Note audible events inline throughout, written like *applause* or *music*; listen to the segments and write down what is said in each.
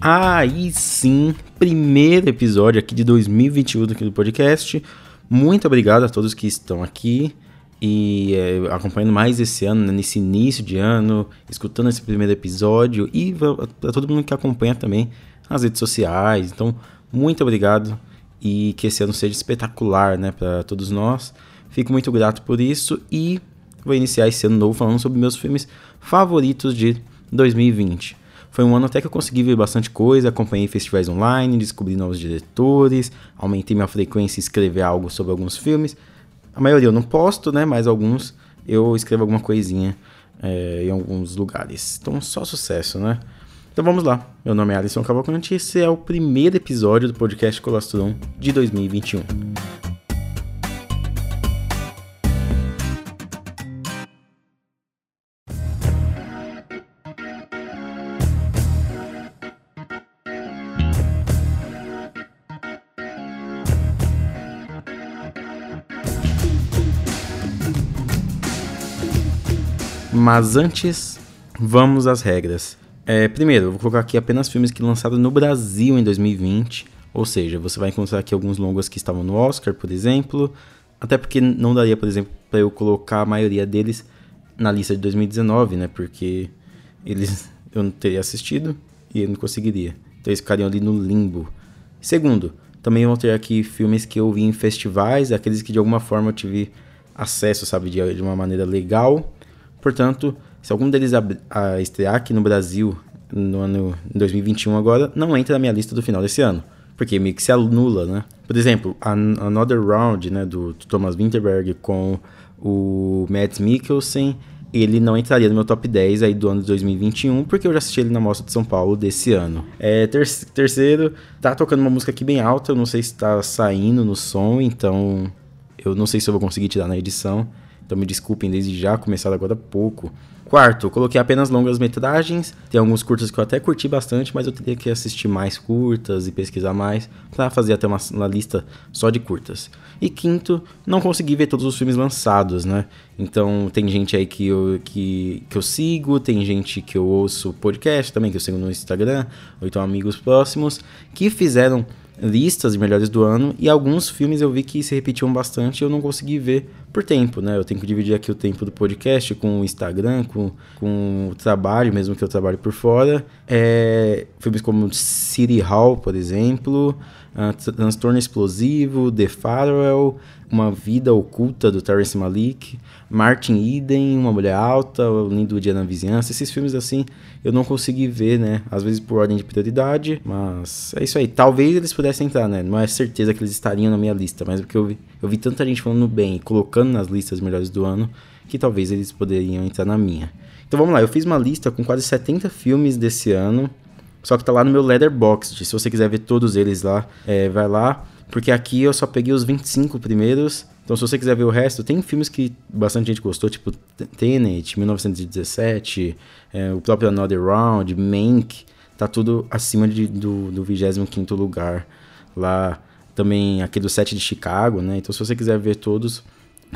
Aí sim, primeiro episódio aqui de 2021 aqui do podcast. Muito obrigado a todos que estão aqui e é, acompanhando mais esse ano, né, nesse início de ano, escutando esse primeiro episódio e a todo mundo que acompanha também nas redes sociais. Então, muito obrigado e que esse ano seja espetacular, né, para todos nós. Fico muito grato por isso e vou iniciar esse ano novo falando sobre meus filmes favoritos de 2020. Foi um ano até que eu consegui ver bastante coisa, acompanhei festivais online, descobri novos diretores, aumentei minha frequência em escrever algo sobre alguns filmes. A maioria eu não posto, né? Mas alguns eu escrevo alguma coisinha é, em alguns lugares. Então, só sucesso, né? Então vamos lá. Meu nome é Alisson Cavalcante e esse é o primeiro episódio do podcast Colostrum de 2021. Mas antes, vamos às regras. É, primeiro, eu vou colocar aqui apenas filmes que lançaram no Brasil em 2020. Ou seja, você vai encontrar aqui alguns longas que estavam no Oscar, por exemplo. Até porque não daria, por exemplo, para eu colocar a maioria deles na lista de 2019, né? Porque eles *laughs* eu não teria assistido e eu não conseguiria. Então eles ficariam ali no limbo. Segundo, também vou ter aqui filmes que eu vi em festivais, aqueles que de alguma forma eu tive acesso, sabe, de, de uma maneira legal. Portanto, se algum deles a, a estrear aqui no Brasil no ano 2021 agora, não entra na minha lista do final desse ano. Porque meio que se anula, né? Por exemplo, Another Round, né, do, Thomas Winterberg com o Matt Mikkelsen, ele não entraria no meu top 10 aí do ano de 2021, porque eu já assisti ele na Mostra de São Paulo desse ano. É, ter terceiro, tá tocando uma música aqui bem alta, eu não sei se tá saindo no som, então eu não sei se eu vou conseguir tirar na edição. Então me desculpem desde já, começado agora há pouco. Quarto, coloquei apenas longas metragens. Tem alguns curtas que eu até curti bastante, mas eu teria que assistir mais curtas e pesquisar mais para fazer até uma, uma, lista só de curtas. E quinto, não consegui ver todos os filmes lançados, né? Então tem gente aí que eu, que, que eu sigo, tem gente que eu ouço podcast também, que eu sigo no Instagram, ou então amigos próximos, que fizeram listas de melhores do ano e alguns filmes eu vi que se repetiam bastante e eu não consegui ver por tempo, né? Eu tenho que dividir aqui o tempo do podcast com o Instagram, com, com o trabalho, mesmo que eu trabalhe por fora. É, filmes como City Hall, por exemplo, uh, Transtorno Explosivo, The Farewell, Uma Vida Oculta, do Terrence Malick, Martin Eden, Uma Mulher Alta, O Lindo Dia na Vizinhança. Esses filmes, assim, eu não consegui ver, né? Às vezes por ordem de prioridade, mas é isso aí. Talvez eles pudessem entrar, né? Não é certeza que eles estariam na minha lista, mas porque eu vi, eu vi tanta gente falando bem e colocando nas listas melhores do ano, que talvez eles poderiam entrar na minha. Então vamos lá, eu fiz uma lista com quase 70 filmes desse ano, só que tá lá no meu Letterboxd. Se você quiser ver todos eles lá, é, vai lá. Porque aqui eu só peguei os 25 primeiros. Então, se você quiser ver o resto, tem filmes que bastante gente gostou, tipo Tenet, 1917, é, o próprio Another Round, Mank, tá tudo acima de, do, do 25 lugar. Lá também aqui do set de Chicago, né? Então, se você quiser ver todos,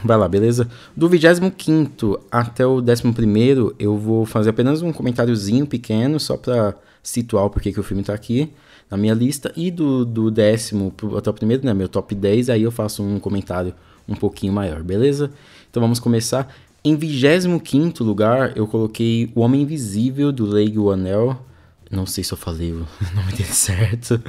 vai lá, beleza? Do 25 até o 11, eu vou fazer apenas um comentáriozinho pequeno, só pra situar o porquê que o filme tá aqui na minha lista. E do, do décimo até o primeiro, né? Meu top 10, aí eu faço um comentário um pouquinho maior, beleza? Então vamos começar. Em 25 lugar, eu coloquei O Homem Invisível, do Leigh Whannell. Não sei se eu falei o *laughs* nome dele certo,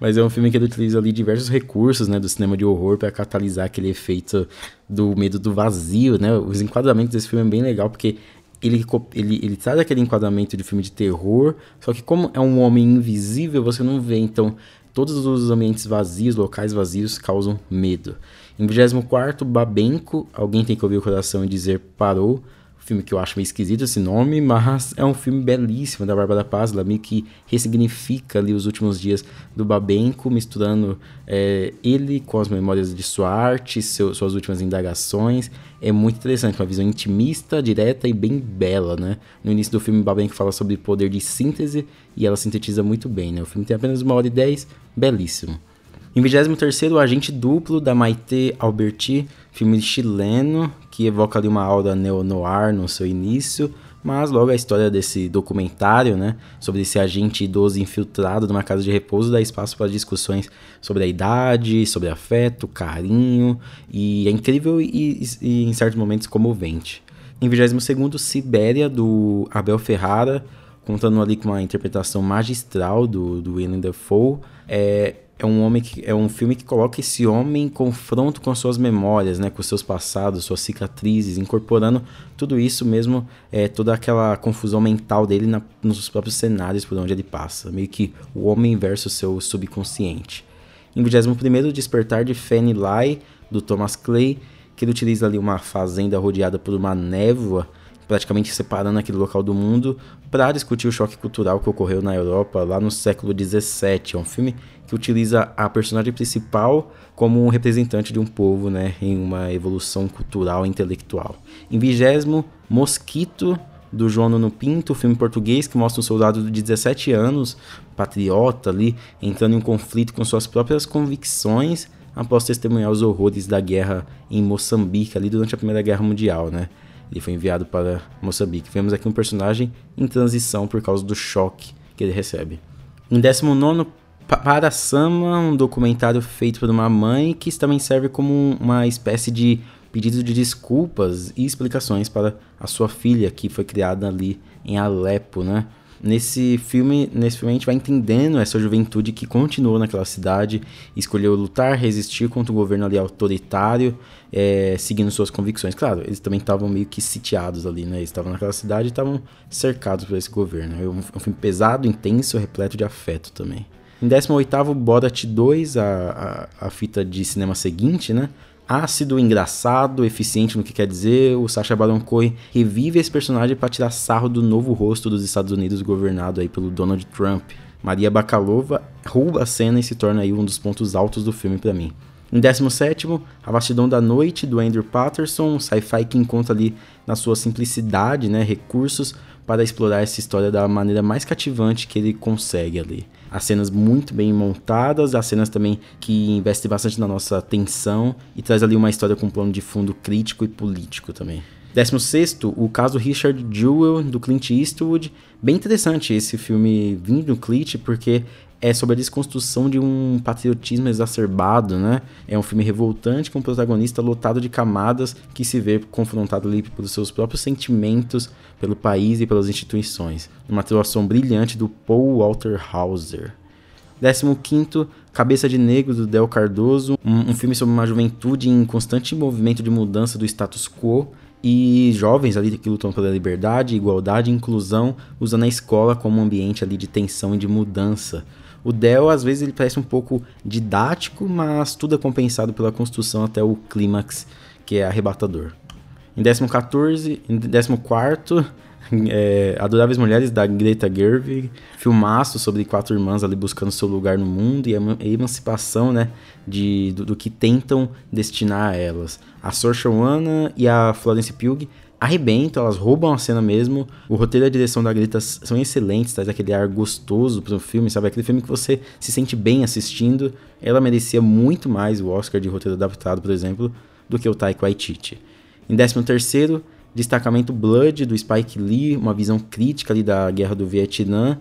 mas é um filme que ele utiliza ali diversos recursos, né, do cinema de horror para catalisar aquele efeito do medo do vazio, né? Os enquadramentos desse filme é bem legal porque ele, ele, ele traz aquele enquadramento de filme de terror, só que como é um homem invisível, você não vê, então todos os ambientes vazios, locais vazios causam medo. Em 24, Babenco, Alguém Tem Que Ouvir o Coração e Dizer Parou, filme que eu acho meio esquisito esse nome, mas é um filme belíssimo da Bárbara Paz, meio que ressignifica ali os últimos dias do Babenco, misturando é, ele com as memórias de sua arte, seu, suas últimas indagações. É muito interessante, uma visão intimista, direta e bem bela, né? No início do filme, Babenco fala sobre poder de síntese e ela sintetiza muito bem, né? O filme tem apenas uma hora e dez, belíssimo. Em 23 o Agente Duplo, da Maite Alberti, filme chileno, que evoca ali uma aura neo-noir no seu início, mas logo a história desse documentário, né, sobre esse agente idoso infiltrado numa casa de repouso dá espaço para discussões sobre a idade, sobre afeto, carinho, e é incrível e, e, em certos momentos comovente. Em 22º, Sibéria, do Abel Ferrara, contando ali com uma interpretação magistral do, do Willem Dafoe, é, é um homem que é um filme que coloca esse homem em confronto com suas memórias, né, com seus passados, suas cicatrizes, incorporando tudo isso mesmo, é, toda aquela confusão mental dele na, nos próprios cenários por onde ele passa, meio que o homem versus seu subconsciente. Em 21 Despertar de Fanny Lai, do Thomas Clay, que ele utiliza ali uma fazenda rodeada por uma névoa praticamente separando aquele local do mundo, para discutir o choque cultural que ocorreu na Europa lá no século XVII. É um filme que utiliza a personagem principal como um representante de um povo, né, em uma evolução cultural e intelectual. Em vigésimo, Mosquito, do João Nuno Pinto, filme português que mostra um soldado de 17 anos, patriota ali, entrando em um conflito com suas próprias convicções após testemunhar os horrores da guerra em Moçambique ali durante a Primeira Guerra Mundial, né? Ele foi enviado para Moçambique. Vemos aqui um personagem em transição por causa do choque que ele recebe. Em 19, Para Sama, um documentário feito por uma mãe que também serve como uma espécie de pedido de desculpas e explicações para a sua filha que foi criada ali em Alepo, né? Nesse filme, nesse filme a gente vai entendendo essa juventude que continuou naquela cidade, escolheu lutar, resistir contra o governo ali autoritário, é, seguindo suas convicções. Claro, eles também estavam meio que sitiados ali, né? Eles estavam naquela cidade e estavam cercados por esse governo. É um, um filme pesado, intenso, repleto de afeto também. Em 18º, Borat 2, a, a, a fita de cinema seguinte, né? ácido, engraçado, eficiente no que quer dizer, o Sacha Baron Cohen revive esse personagem para tirar sarro do novo rosto dos Estados Unidos governado aí pelo Donald Trump. Maria Bakalova rouba a cena e se torna aí um dos pontos altos do filme para mim. Em 17, A Vastidão da Noite, do Andrew Patterson, um sci-fi que encontra ali na sua simplicidade, né, recursos para explorar essa história da maneira mais cativante que ele consegue ali. As cenas muito bem montadas, as cenas também que investem bastante na nossa atenção e traz ali uma história com um plano de fundo crítico e político também. 16, o caso Richard Jewell, do Clint Eastwood. Bem interessante esse filme vindo do Clint, porque é sobre a desconstrução de um patriotismo exacerbado, né? É um filme revoltante com um protagonista lotado de camadas que se vê confrontado ali pelos seus próprios sentimentos, pelo país e pelas instituições. Uma atuação brilhante do Paul Walter Hauser. 15 Cabeça de Negro, do Del Cardoso, um, um filme sobre uma juventude em constante movimento de mudança do status quo e jovens ali que lutam pela liberdade, igualdade e inclusão, usando a escola como um ambiente ali de tensão e de mudança. O Del, às vezes, ele parece um pouco didático, mas tudo é compensado pela construção até o clímax, que é arrebatador. Em 14, em 14, *laughs* é, Adoráveis Mulheres, da Greta Gerwig, filmaço sobre quatro irmãs ali buscando seu lugar no mundo e a emancipação, né, de, do, do que tentam destinar a elas. A Saoirse Ronan e a Florence Pugh arrebentam, elas roubam a cena mesmo. O roteiro e a direção da Greta são excelentes, traz aquele ar gostoso pro filme, sabe? Aquele filme que você se sente bem assistindo. Ela merecia muito mais o Oscar de roteiro adaptado, por exemplo, do que o Taika Waititi. Em 13 terceiro, destacamento Blood, do Spike Lee, uma visão crítica ali da guerra do Vietnã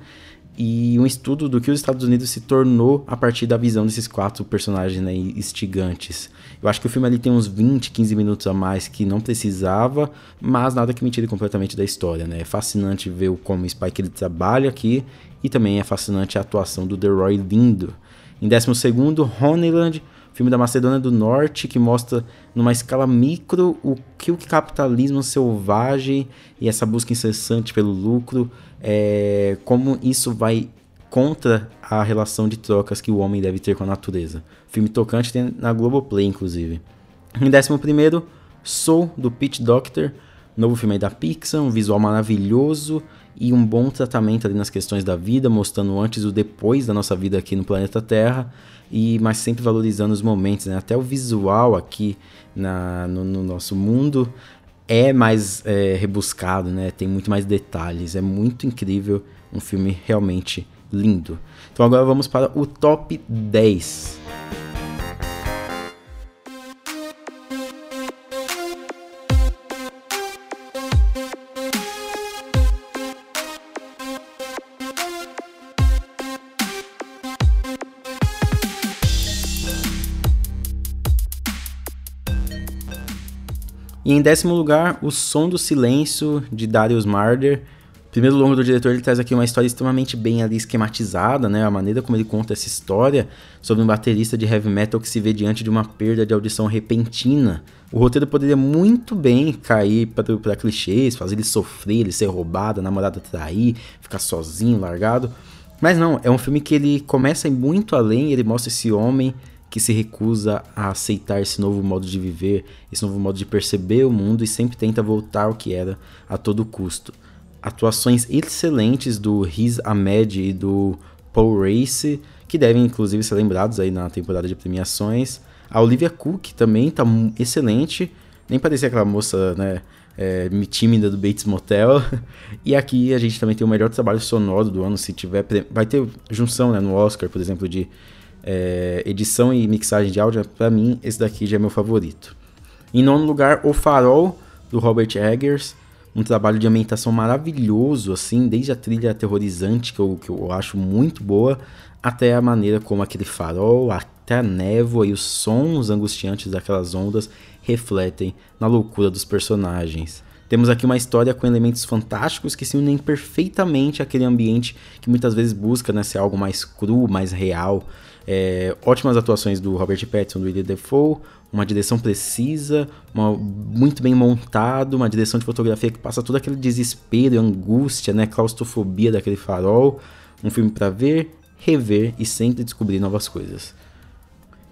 e um estudo do que os Estados Unidos se tornou a partir da visão desses quatro personagens né, instigantes. Eu acho que o filme ali tem uns 20, 15 minutos a mais que não precisava, mas nada que me tire completamente da história, né? É fascinante ver como o Spike ele trabalha aqui e também é fascinante a atuação do The Roy Lindo. Em 12 segundo, Honeyland, filme da Macedônia do Norte que mostra numa escala micro o que o capitalismo selvagem e essa busca incessante pelo lucro, é, como isso vai contra a relação de trocas que o homem deve ter com a natureza. Filme tocante tem na Globoplay, inclusive. Em 11, Soul, do Pete Doctor, novo filme da Pixar, um visual maravilhoso e um bom tratamento ali nas questões da vida, mostrando antes o depois da nossa vida aqui no planeta Terra, e mas sempre valorizando os momentos, né? Até o visual aqui na, no, no nosso mundo é mais é, rebuscado, né? Tem muito mais detalhes, é muito incrível, um filme realmente lindo. Então agora vamos para o top 10. Em décimo lugar, O Som do Silêncio, de Darius Marder. Primeiro longo do diretor, ele traz aqui uma história extremamente bem ali esquematizada, né? A maneira como ele conta essa história sobre um baterista de heavy metal que se vê diante de uma perda de audição repentina. O roteiro poderia muito bem cair para clichês, fazer ele sofrer, ele ser roubado, a namorada trair, ficar sozinho, largado. Mas não, é um filme que ele começa muito além, ele mostra esse homem que se recusa a aceitar esse novo modo de viver, esse novo modo de perceber o mundo e sempre tenta voltar ao que era a todo custo. Atuações excelentes do Riz Ahmed e do Paul Race, que devem inclusive ser lembrados aí na temporada de premiações. A Olivia Cook também tá excelente, nem parecia aquela moça, né, é, tímida do Bates Motel. *laughs* E aqui a gente também tem o melhor trabalho sonoro do ano, se tiver, vai ter junção, né, no Oscar, por exemplo, de é, edição e mixagem de áudio, para mim, esse daqui já é meu favorito. Em nono lugar, O Farol, do Robert Eggers. Um trabalho de ambientação maravilhoso, assim, desde a trilha aterrorizante, que eu, que eu acho muito boa, até a maneira como aquele farol, até a névoa e os sons angustiantes daquelas ondas refletem na loucura dos personagens. Temos aqui uma história com elementos fantásticos que se unem perfeitamente àquele ambiente que muitas vezes busca né, ser algo mais cru, mais real. É, ótimas atuações do Robert Pattinson, do William Defoe, uma direção precisa, uma, muito bem montado, uma direção de fotografia que passa todo aquele desespero, angústia, né, claustrofobia daquele farol. Um filme para ver, rever e sempre descobrir novas coisas.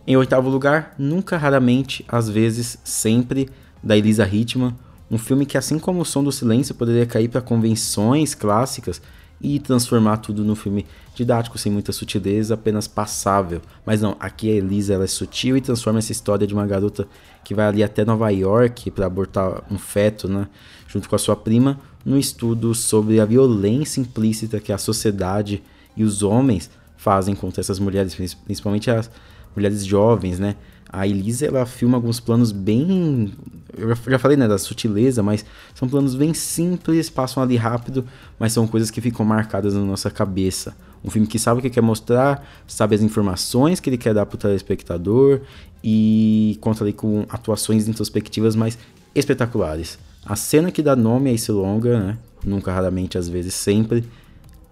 Em oitavo lugar, Nunca, Raramente, Às vezes, Sempre, da Elisa Hitman, um filme que, assim como O Som do Silêncio, poderia cair para convenções clássicas, e transformar tudo num filme didático, sem muita sutileza, apenas passável. Mas não, aqui a Elisa ela é sutil e transforma essa história de uma garota que vai ali até Nova York para abortar um feto, né, junto com a sua prima, num estudo sobre a violência implícita que a sociedade e os homens fazem contra essas mulheres, principalmente as mulheres jovens, né? A Elisa, ela filma alguns planos bem. Eu já falei, né, da sutileza, mas são planos bem simples, passam ali rápido, mas são coisas que ficam marcadas na nossa cabeça. Um filme que sabe o que quer mostrar, sabe as informações que ele quer dar pro telespectador e conta ali com atuações introspectivas mais espetaculares. A cena que dá nome a esse longa, né, nunca, raramente, às vezes, sempre,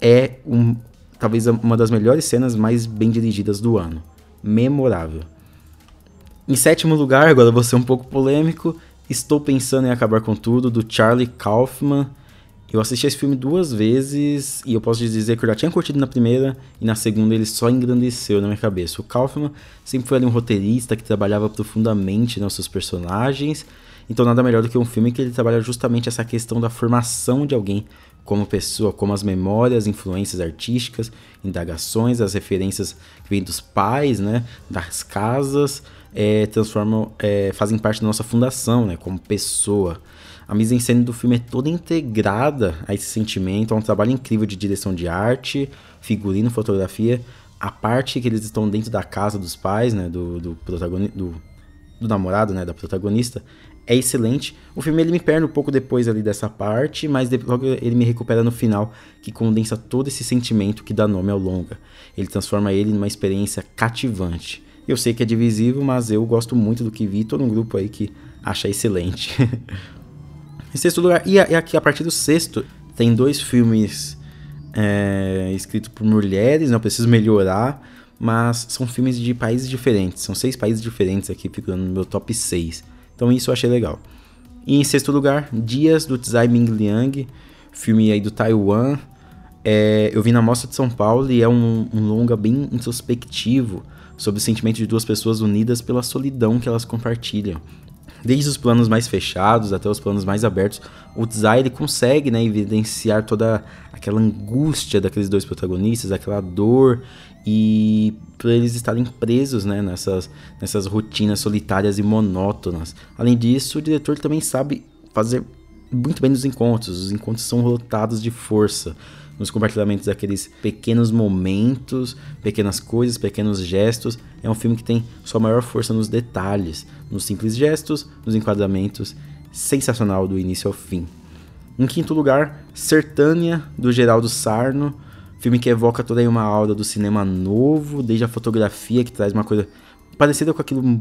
é um, talvez uma das melhores cenas mais bem dirigidas do ano. Memorável. Em sétimo lugar, agora vou ser um pouco polêmico, Estou Pensando em Acabar com Tudo, do Charlie Kaufman. Eu assisti esse filme duas vezes e eu posso dizer que eu já tinha curtido na primeira e na segunda ele só engrandeceu na minha cabeça. O Kaufman sempre foi ali um roteirista que trabalhava profundamente nos seus personagens, então nada melhor do que um filme que ele trabalha justamente essa questão da formação de alguém como pessoa, como as memórias, influências artísticas, indagações, as referências que vêm dos pais, né, das casas, é, transformam, é, fazem parte da nossa fundação, né, como pessoa. A mise-en-scène do filme é toda integrada a esse sentimento, é um trabalho incrível de direção de arte, figurino, fotografia. A parte que eles estão dentro da casa dos pais, né, do, do protagonista, do, do namorado, né, da protagonista, é excelente. O filme ele me perde um pouco depois ali dessa parte, mas logo ele me recupera no final, que condensa todo esse sentimento que dá nome ao longa. Ele transforma ele numa experiência cativante. Eu sei que é divisível, mas eu gosto muito do que vi. Tô num grupo aí que acha excelente. *laughs* em sexto lugar, e aqui a partir do sexto, tem dois filmes é, escritos por mulheres, não preciso melhorar, mas são filmes de países diferentes. São seis países diferentes aqui, ficando no meu top 6. Então isso eu achei legal. E em sexto lugar, Dias do Tsai Ming Liang, filme aí do Taiwan. É, eu vi na Mostra de São Paulo e é um, um longa bem introspectivo sobre o sentimento de duas pessoas unidas pela solidão que elas compartilham. Desde os planos mais fechados até os planos mais abertos, o Tsai ele consegue né, evidenciar toda aquela angústia daqueles dois protagonistas, aquela dor e por eles estarem presos né, nessas, nessas rotinas solitárias e monótonas. Além disso, o diretor também sabe fazer muito bem nos encontros. Os encontros são lotados de força nos compartilhamentos daqueles pequenos momentos, pequenas coisas, pequenos gestos. É um filme que tem sua maior força nos detalhes, nos simples gestos, nos enquadramentos. Sensacional do início ao fim. Em quinto lugar, Sertânia, do Geraldo Sarno. Filme que evoca toda uma aura do cinema novo, desde a fotografia, que traz uma coisa parecida com aquilo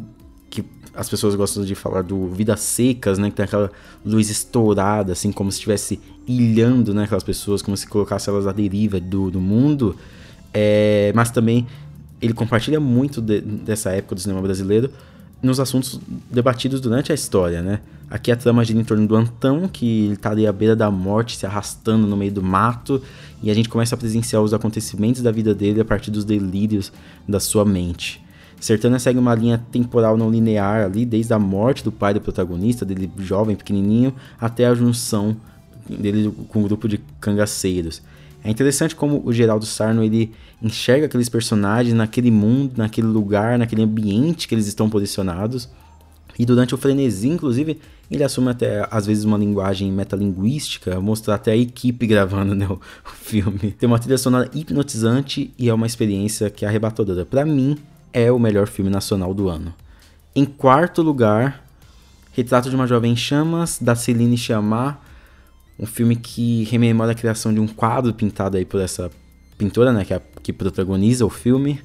que as pessoas gostam de falar do Vidas Secas, né? Que tem aquela luz estourada, assim, como se estivesse ilhando, né? Aquelas pessoas, como se colocasse elas à deriva do, do mundo. É, mas também ele compartilha muito de, dessa época do cinema brasileiro nos assuntos debatidos durante a história, né? Aqui a trama gira em torno do Antão, que está ali à beira da morte, se arrastando no meio do mato, e a gente começa a presenciar os acontecimentos da vida dele a partir dos delírios da sua mente. Sertana segue uma linha temporal não linear ali, desde a morte do pai do protagonista, dele jovem, pequenininho, até a junção dele com o um grupo de cangaceiros. É interessante como o Geraldo Sarno ele enxerga aqueles personagens naquele mundo, naquele lugar, naquele ambiente que eles estão posicionados. E durante o frenesi, inclusive, ele assume até às vezes uma linguagem metalinguística, mostrar até a equipe gravando né, o, filme. Tem uma trilha sonora hipnotizante e é uma experiência que é arrebatadora. Para mim, é o melhor filme nacional do ano. Em quarto lugar, Retrato de uma Jovem em Chamas, da Celine Chamar, um filme que rememora a criação de um quadro pintado aí por essa pintora, né, que, é, que protagoniza o filme.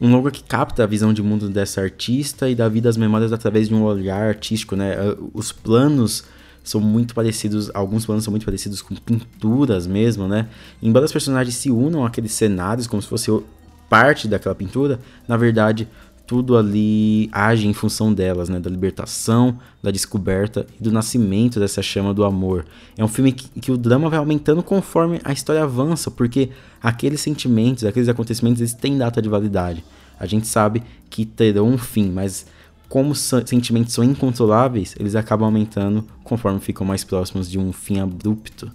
Um longa que capta a visão de mundo dessa artista e dá vida às memórias através de um olhar artístico, né? Os planos são muito parecidos, alguns planos são muito parecidos com pinturas mesmo, né? Embora os personagens se unam àqueles cenários como se fosse parte daquela pintura, na verdade, tudo ali age em função delas, né? Da libertação, da descoberta e do nascimento dessa chama do amor. É um filme que, que, o drama vai aumentando conforme a história avança, porque aqueles sentimentos, aqueles acontecimentos, eles têm data de validade. A gente sabe que terão um fim, mas como sentimentos são incontroláveis, eles acabam aumentando conforme ficam mais próximos de um fim abrupto.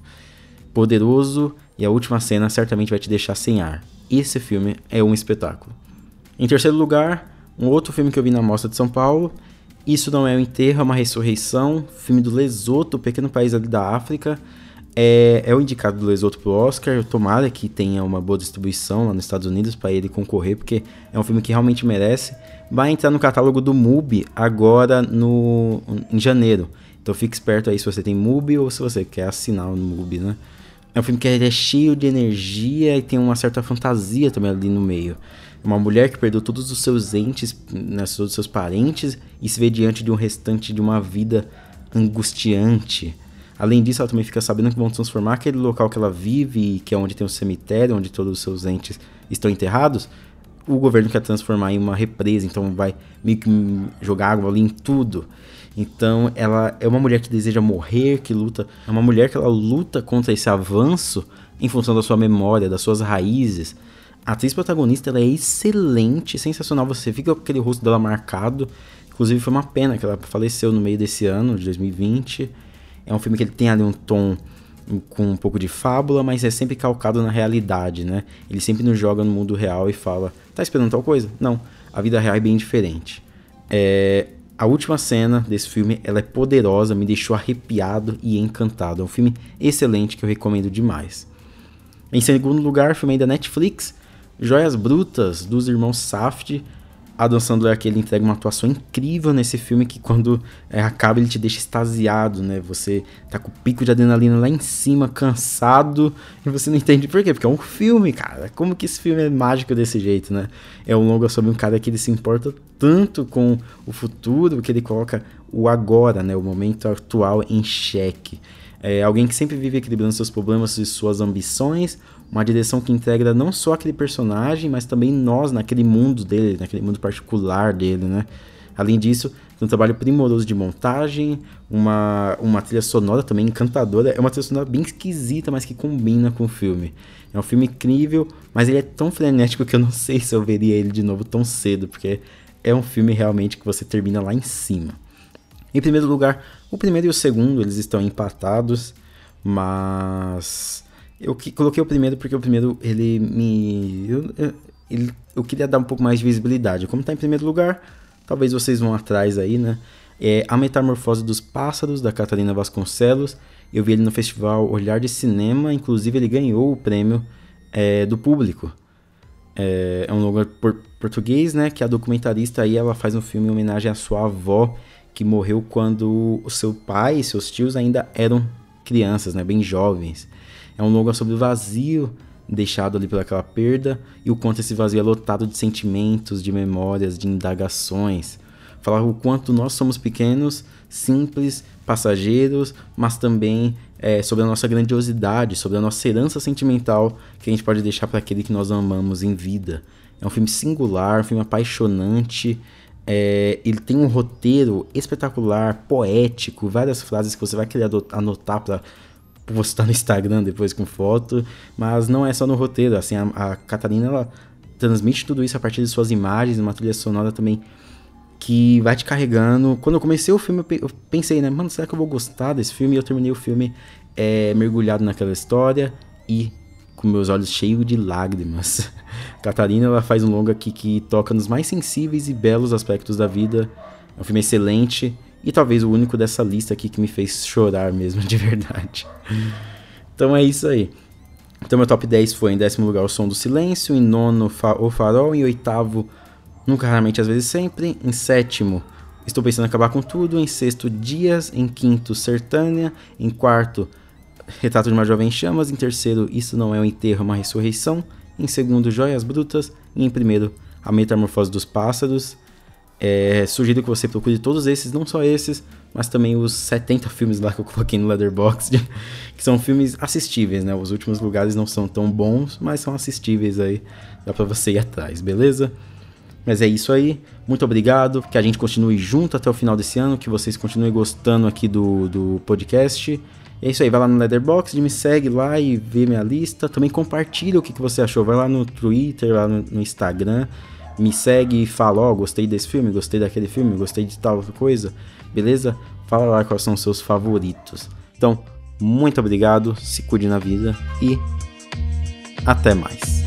Poderoso e a última cena certamente vai te deixar sem ar. Esse filme é um espetáculo. Em terceiro lugar, um outro filme que eu vi na Mostra de São Paulo. Isso não é um enterro, é uma ressurreição. Filme do Lesoto, pequeno país ali da África. É, é o indicado do Lesoto pro Oscar. Tomara que tenha uma boa distribuição lá nos Estados Unidos para ele concorrer, porque é um filme que realmente merece. Vai entrar no catálogo do MUBI agora no, em janeiro. Então fique esperto aí se você tem MUBI ou se você quer assinar o MUBI, né? É um filme que é cheio de energia e tem uma certa fantasia também ali no meio. Uma mulher que perdeu todos os seus entes, né, todos os seus parentes, e se vê diante de um restante de uma vida angustiante. Além disso, ela também fica sabendo que vão transformar aquele local que ela vive, que é onde tem um cemitério, onde todos os seus entes estão enterrados, o governo quer transformar em uma represa, então vai meio que jogar água ali em tudo. Então, ela é uma mulher que deseja morrer, que luta, é uma mulher que ela luta contra esse avanço em função da sua memória, das suas raízes, a atriz protagonista ela é excelente, sensacional. Você fica com aquele rosto dela marcado. Inclusive foi uma pena que ela faleceu no meio desse ano, de 2020. É um filme que ele tem ali um tom com um pouco de fábula, mas é sempre calcado na realidade, né? Ele sempre nos joga no mundo real e fala: tá esperando tal coisa? Não, a vida real é bem diferente. É, a última cena desse filme ela é poderosa, me deixou arrepiado e encantado. É um filme excelente que eu recomendo demais. Em segundo lugar, filme da Netflix, Joias Brutas, dos irmãos Saft. Adam Sandler aqui ele entrega uma atuação incrível nesse filme que quando é, acaba ele te deixa extasiado, né? Você tá com o pico de adrenalina lá em cima, cansado, e você não entende por quê, porque é um filme, cara. Como que esse filme é mágico desse jeito, né? É um longa sobre um cara que ele se importa tanto com o futuro que ele coloca o agora, né? O momento atual em xeque. É alguém que sempre vive equilibrando seus problemas e suas ambições, uma direção que integra não só aquele personagem, mas também nós naquele mundo dele, naquele mundo particular dele, né? Além disso, tem um trabalho primoroso de montagem, uma, uma trilha sonora também encantadora. É uma trilha sonora bem esquisita, mas que combina com o filme. É um filme incrível, mas ele é tão frenético que eu não *laughs* sei se eu veria ele de novo tão cedo, porque é um filme realmente que você termina lá em cima. Em primeiro lugar, o primeiro e o segundo eles estão empatados, mas eu que, coloquei o primeiro porque o primeiro ele me. Eu, ele, eu queria dar um pouco mais de visibilidade. Como está em primeiro lugar, talvez vocês vão atrás aí, né? É A Metamorfose dos Pássaros, da Catarina Vasconcelos. Eu vi ele no festival Olhar de Cinema, inclusive ele ganhou o prêmio é, do público. É, é um lugar por, português, né? Que a documentarista aí ela faz um filme em homenagem à sua avó, que morreu quando o seu pai e seus tios ainda eram crianças, né? Bem jovens. É um longa sobre o vazio deixado ali pelaquela perda e o quanto esse vazio é lotado de sentimentos, de memórias, de indagações. falar o quanto nós somos pequenos, simples, passageiros, mas também é, sobre a nossa grandiosidade, sobre a nossa herança sentimental que a gente pode deixar para aquele que nós amamos em vida. É um filme singular, um filme apaixonante. É, ele tem um roteiro espetacular, poético, várias frases que você vai querer anotar para postar no Instagram depois com foto, mas não é só no roteiro, assim, a, a Catarina ela transmite tudo isso a partir de suas imagens, uma trilha sonora também que vai te carregando. Quando eu comecei o filme, eu pensei, né, mano, será que eu vou gostar desse filme? E eu terminei o filme é, mergulhado naquela história e com meus olhos cheios de lágrimas. *laughs* Catarina, ela faz um longa aqui que toca nos mais sensíveis e belos aspectos da vida. É um filme excelente e talvez o único dessa lista aqui que me fez chorar mesmo, *laughs* de verdade. Então é isso aí. Então meu top 10 foi em décimo lugar O Som do Silêncio, em nono O Farol, em oitavo Nunca, Raramente, Às vezes Sempre, em sétimo Estou Pensando em Acabar com Tudo, em sexto Dias, em quinto Sertânia, em quarto Retrato de uma Jovem Chamas, em terceiro Isso Não É um Enterro, Uma Ressurreição, em segundo Joias Brutas e em primeiro A Metamorfose dos Pássaros. É, sugiro que você procure todos esses, não só esses, mas também os 70 filmes lá que eu coloquei no Leatherbox, *laughs* que são filmes assistíveis, né? Os últimos lugares não são tão bons, mas são assistíveis aí, dá pra você ir atrás, beleza? Mas é isso aí, muito obrigado, que a gente continue junto até o final desse ano, que vocês continuem gostando aqui do, do podcast. É isso aí, vai lá no Leatherbox, me segue lá e vê minha lista. Também compartilha o que, que você achou, vai lá no Twitter, lá no, no Instagram me segue e fala, ó, oh, gostei desse filme, gostei daquele filme, gostei de tal coisa, beleza? Fala lá quais são os seus favoritos. Então, muito obrigado, se cuide na vida e até mais.